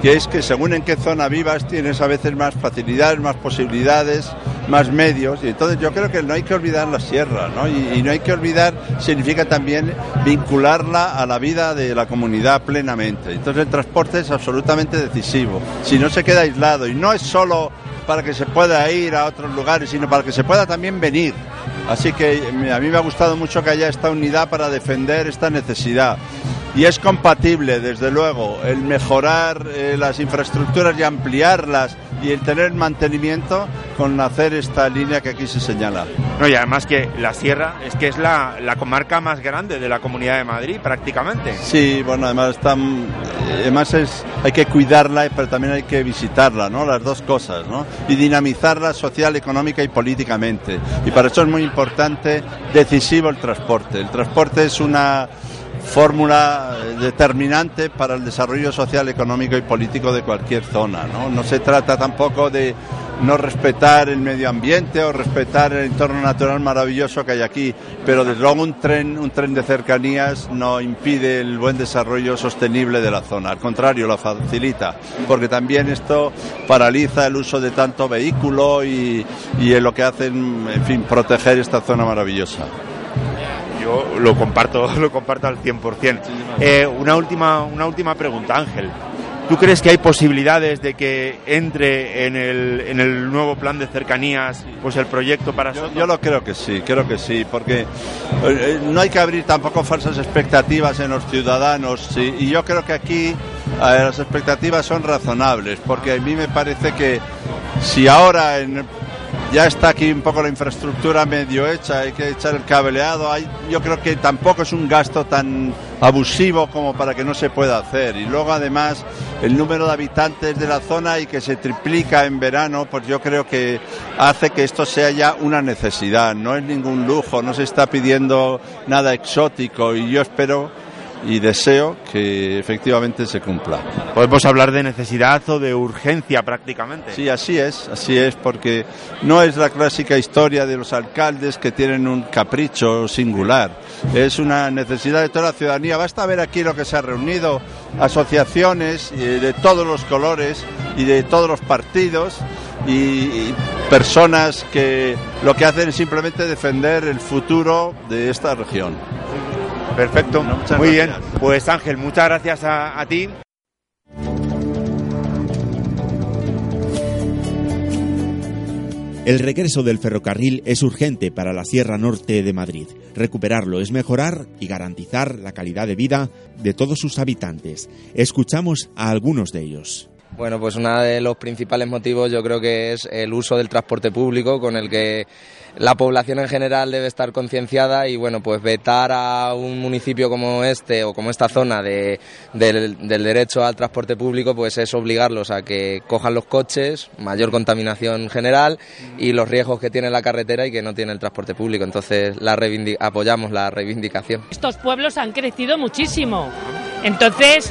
que es que según en qué zona vivas tienes a veces más facilidades, más posibilidades más medios. Y entonces yo creo que no hay que olvidar la sierra, ¿no? Y, y no hay que olvidar, significa también vincularla a la vida de la comunidad plenamente. Entonces el transporte es absolutamente decisivo. Si no se queda aislado, y no es solo para que se pueda ir a otros lugares, sino para que se pueda también venir. Así que a mí me ha gustado mucho que haya esta unidad para defender esta necesidad. Y es compatible, desde luego, el mejorar eh, las infraestructuras y ampliarlas y el tener mantenimiento con hacer esta línea que aquí se señala. No, y además que la sierra es que es la, la comarca más grande de la Comunidad de Madrid, prácticamente. Sí, bueno, además, están, además es, hay que cuidarla, pero también hay que visitarla, ¿no? Las dos cosas, ¿no? Y dinamizarla social, económica y políticamente. Y para eso es muy importante, decisivo el transporte. El transporte es una fórmula determinante para el desarrollo social, económico y político de cualquier zona. ¿no? no se trata tampoco de no respetar el medio ambiente o respetar el entorno natural maravilloso que hay aquí, pero desde luego un tren, un tren de cercanías no impide el buen desarrollo sostenible de la zona, al contrario, lo facilita, porque también esto paraliza el uso de tanto vehículo y, y lo que hacen, en fin, proteger esta zona maravillosa yo lo comparto, (laughs) lo comparto al 100%. Eh, una, última, una última pregunta, Ángel. ¿Tú crees que hay posibilidades de que entre en el, en el nuevo plan de cercanías pues el proyecto para yo, yo lo creo que sí, creo que sí, porque eh, no hay que abrir tampoco falsas expectativas en los ciudadanos ¿sí? y yo creo que aquí eh, las expectativas son razonables, porque a mí me parece que si ahora en ya está aquí un poco la infraestructura medio hecha, hay que echar el cableado. Hay, yo creo que tampoco es un gasto tan abusivo como para que no se pueda hacer. Y luego además el número de habitantes de la zona y que se triplica en verano, pues yo creo que hace que esto sea ya una necesidad. No es ningún lujo, no se está pidiendo nada exótico y yo espero y deseo que efectivamente se cumpla. Podemos hablar de necesidad o de urgencia prácticamente. Sí, así es, así es, porque no es la clásica historia de los alcaldes que tienen un capricho singular, es una necesidad de toda la ciudadanía. Basta ver aquí lo que se ha reunido, asociaciones de todos los colores y de todos los partidos y, personas que lo que hacen es simplemente defender el futuro de esta región. Perfecto, muy bien. Pues Ángel, muchas gracias a, a ti. El regreso del ferrocarril es urgente para la Sierra Norte de Madrid. Recuperarlo es mejorar y garantizar la calidad de vida de todos sus habitantes. Escuchamos a algunos de ellos. Bueno, pues uno de los principales motivos yo creo que es el uso del transporte público con el que la población en general debe estar concienciada y bueno, pues vetar a un municipio como este o como esta zona de, del, del, derecho al transporte público pues es obligarlos a que cojan los coches, mayor contaminación general y los riesgos que tiene la carretera y que no tiene el transporte público. Entonces la apoyamos la reivindicación. Estos pueblos han crecido muchísimo. Entonces,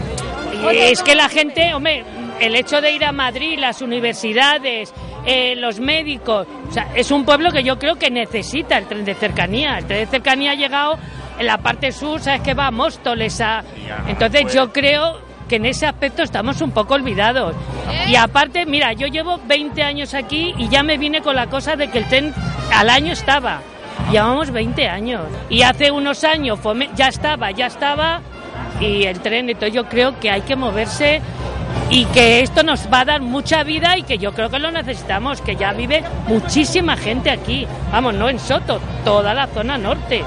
es que la gente, hombre, el hecho de ir a Madrid, las universidades, eh, los médicos, o sea, es un pueblo que yo creo que necesita el tren de cercanía. El tren de cercanía ha llegado en la parte sur, sabes que va a Móstoles, a... entonces yo creo que en ese aspecto estamos un poco olvidados. Y aparte, mira, yo llevo 20 años aquí y ya me vine con la cosa de que el tren al año estaba. Llevamos 20 años. Y hace unos años ya estaba, ya estaba. Y el tren, entonces yo creo que hay que moverse y que esto nos va a dar mucha vida y que yo creo que lo necesitamos, que ya vive muchísima gente aquí, vamos, no en Soto, toda la zona norte.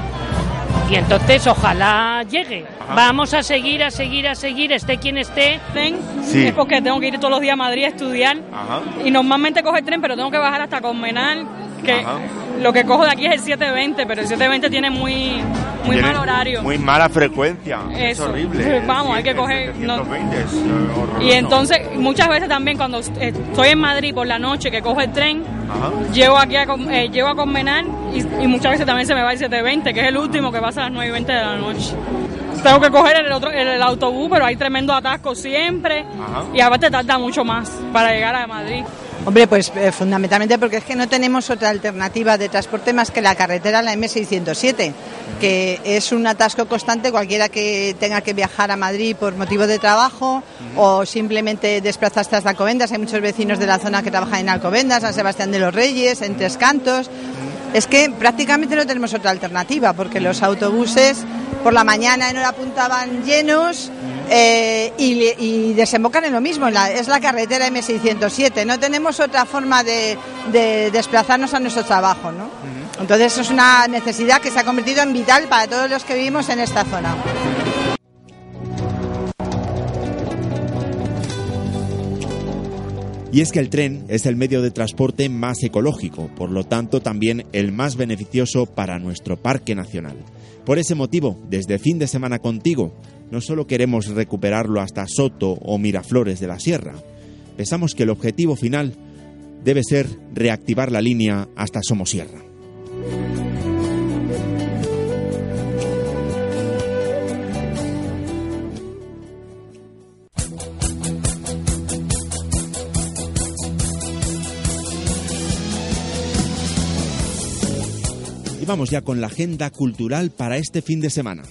Y entonces ojalá llegue. Vamos a seguir, a seguir, a seguir, esté quien esté. Sí. Es porque tengo que ir todos los días a Madrid a estudiar. Y normalmente cojo el tren, pero tengo que bajar hasta Lo que cojo de aquí es el 720, pero el 720 tiene muy, muy mal horario. Muy mala frecuencia. Es horrible. (laughs) Vamos, hay que coger. No. y entonces, muchas veces también cuando estoy en Madrid por la noche, que cojo el tren, llego aquí a, eh, llego a Convenal y, muchas veces también se me va el 720, que es el último que pasa a las 9 y 20 de la noche. Tengo que coger el, otro, el, autobús, pero hay tremendo atasco siempre. Y aparte tarda mucho más para llegar a Madrid. Hombre, pues eh, fundamentalmente porque es que no tenemos otra alternativa de transporte más que la carretera, la M607, que es un atasco constante cualquiera que tenga que viajar a Madrid por motivo de trabajo o simplemente desplazarse hasta Alcobendas. Hay muchos vecinos de la zona que trabajan en Alcobendas, San Sebastián de los Reyes, en Tres Cantos. Es que prácticamente no tenemos otra alternativa porque los autobuses por la mañana en hora punta van llenos eh, y, desembocan en lo mismo, es la carretera M607. No tenemos otra forma de, desplazarnos a nuestro trabajo, ¿no? Entonces eso es una necesidad que se ha convertido en vital para todos los que vivimos en esta zona. Y es que el tren es el medio de transporte más ecológico, por lo tanto también el más beneficioso para nuestro parque nacional. Por ese motivo, desde fin de semana contigo, no solo queremos recuperarlo hasta Soto o Miraflores de la Sierra, pensamos que el objetivo final debe ser reactivar la línea hasta Somosierra. Vamos ya con la agenda cultural para este fin de semana.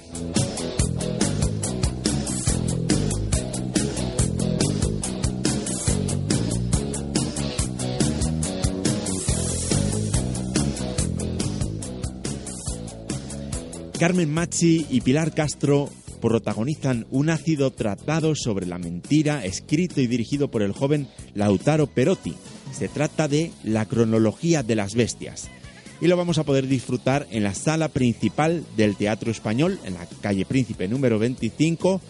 Carmen Machi y Pilar Castro protagonizan un ácido tratado sobre la mentira, escrito y dirigido por el joven Lautaro Perotti. Se trata de La cronología de las bestias. Y lo vamos a poder disfrutar en la sala principal del Teatro Español, en la calle Príncipe número 25,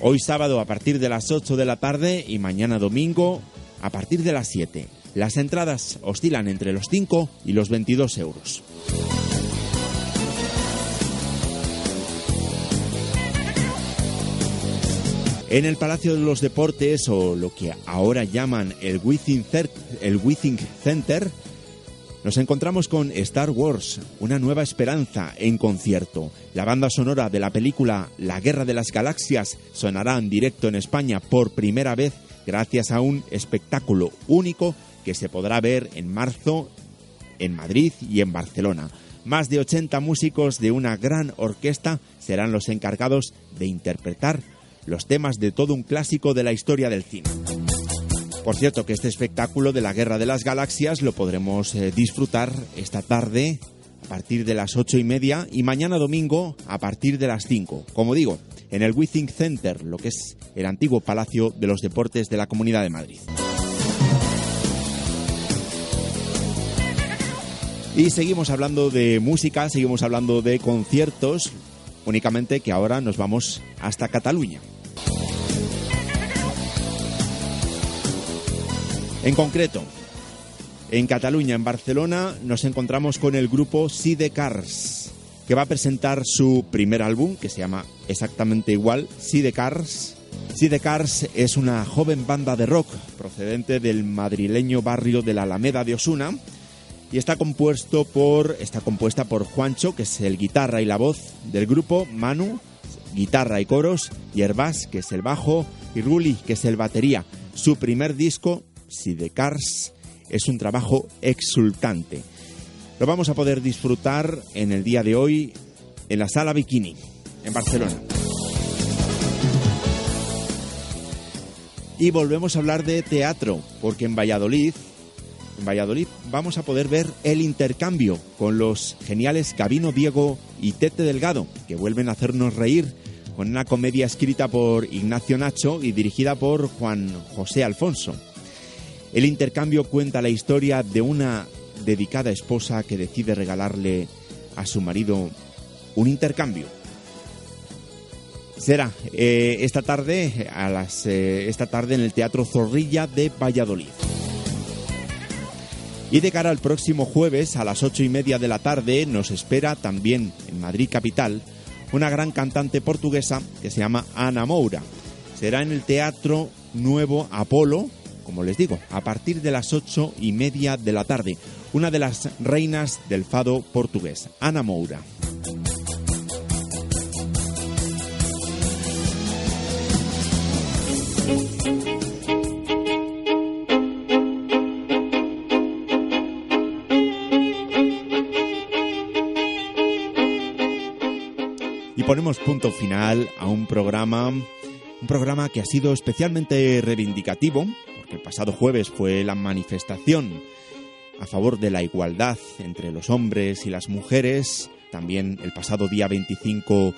hoy sábado a partir de las 8 de la tarde y mañana domingo a partir de las 7. Las entradas oscilan entre los 5 y los 22 euros. En el Palacio de los Deportes, o lo que ahora llaman el Withing, Center, nos encontramos con Star Wars, una nueva esperanza en concierto. La banda sonora de la película La Guerra de las Galaxias sonará en directo en España por primera vez gracias a un espectáculo único que se podrá ver en marzo en Madrid y en Barcelona. Más de 80 músicos de una gran orquesta serán los encargados de interpretar los temas de todo un clásico de la historia del cine. Por cierto que este espectáculo de la Guerra de las Galaxias lo podremos eh, disfrutar esta tarde a partir de las ocho y media y mañana domingo a partir de las 5. Como digo, en el Withing Center, lo que es el antiguo Palacio de los Deportes de la Comunidad de Madrid. Y seguimos hablando de música, seguimos hablando de conciertos, únicamente que ahora nos vamos hasta Cataluña. En concreto, en Cataluña, en Barcelona, nos encontramos con el grupo Sidecars, que va a presentar su primer álbum, que se llama exactamente igual, Sidecars. Sidecars es una joven banda de rock procedente del madrileño barrio de la Alameda de Osuna y está compuesto por está compuesta por Juancho, que es el guitarra y la voz del grupo, Manu, guitarra y coros, y Herbás, que es el bajo, y Ruli, que es el batería. Su primer disco Cars es un trabajo exultante. Lo vamos a poder disfrutar en el día de hoy en la Sala Bikini, en Barcelona. Y volvemos a hablar de teatro, porque en Valladolid, en Valladolid vamos a poder ver el intercambio con los geniales Gabino Diego y Tete Delgado, que vuelven a hacernos reír con una comedia escrita por Ignacio Nacho y dirigida por Juan José Alfonso. El intercambio cuenta la historia de una dedicada esposa que decide regalarle a su marido un intercambio. Será eh, esta tarde a las eh, esta tarde en el Teatro Zorrilla de Valladolid. Y de cara al próximo jueves a las ocho y media de la tarde nos espera también en Madrid capital una gran cantante portuguesa que se llama Ana Moura. Será en el Teatro Nuevo Apolo como les digo, a partir de las ocho y media de la tarde, una de las reinas del fado portugués, Ana Moura. Y ponemos punto final a un programa, un programa que ha sido especialmente reivindicativo porque el pasado jueves fue la manifestación a favor de la igualdad entre los hombres y las mujeres. También el pasado día 25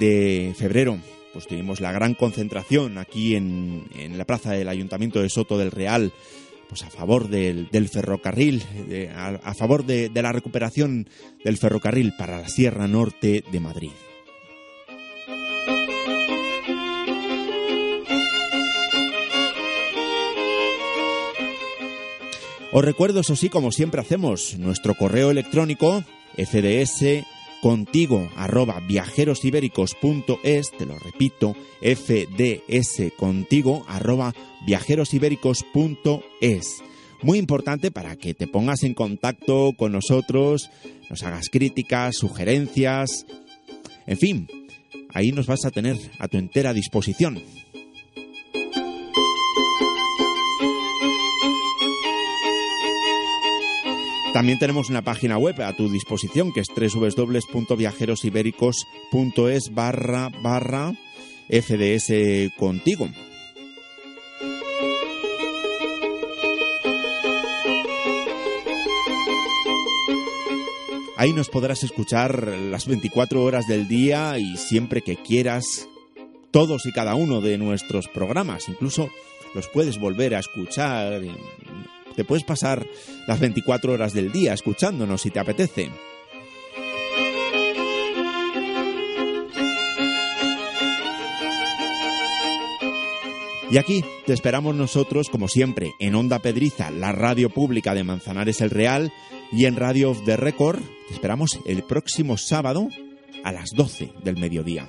de febrero pues tuvimos la gran concentración aquí en, la plaza del Ayuntamiento de Soto del Real pues a favor del, ferrocarril, a, favor de la recuperación del ferrocarril para la Sierra Norte de Madrid. Os recuerdo, eso sí, como siempre hacemos, nuestro correo electrónico fds contigo arroba viajerosibéricos.es, te lo repito, fds contigo arroba viajerosibéricos.es. Muy importante para que te pongas en contacto con nosotros, nos hagas críticas, sugerencias, en fin, ahí nos vas a tener a tu entera disposición. También tenemos una página web a tu disposición que es www.viajerosibéricos.es barra barra FDS contigo. Ahí nos podrás escuchar las 24 horas del día y siempre que quieras todos y cada uno de nuestros programas. Incluso los puedes volver a escuchar te puedes pasar las 24 horas del día escuchándonos si te apetece. Y aquí te esperamos nosotros, como siempre, en Onda Pedriza, la radio pública de Manzanares el Real, y en Radio of the Record. Te esperamos el próximo sábado a las 12 del mediodía.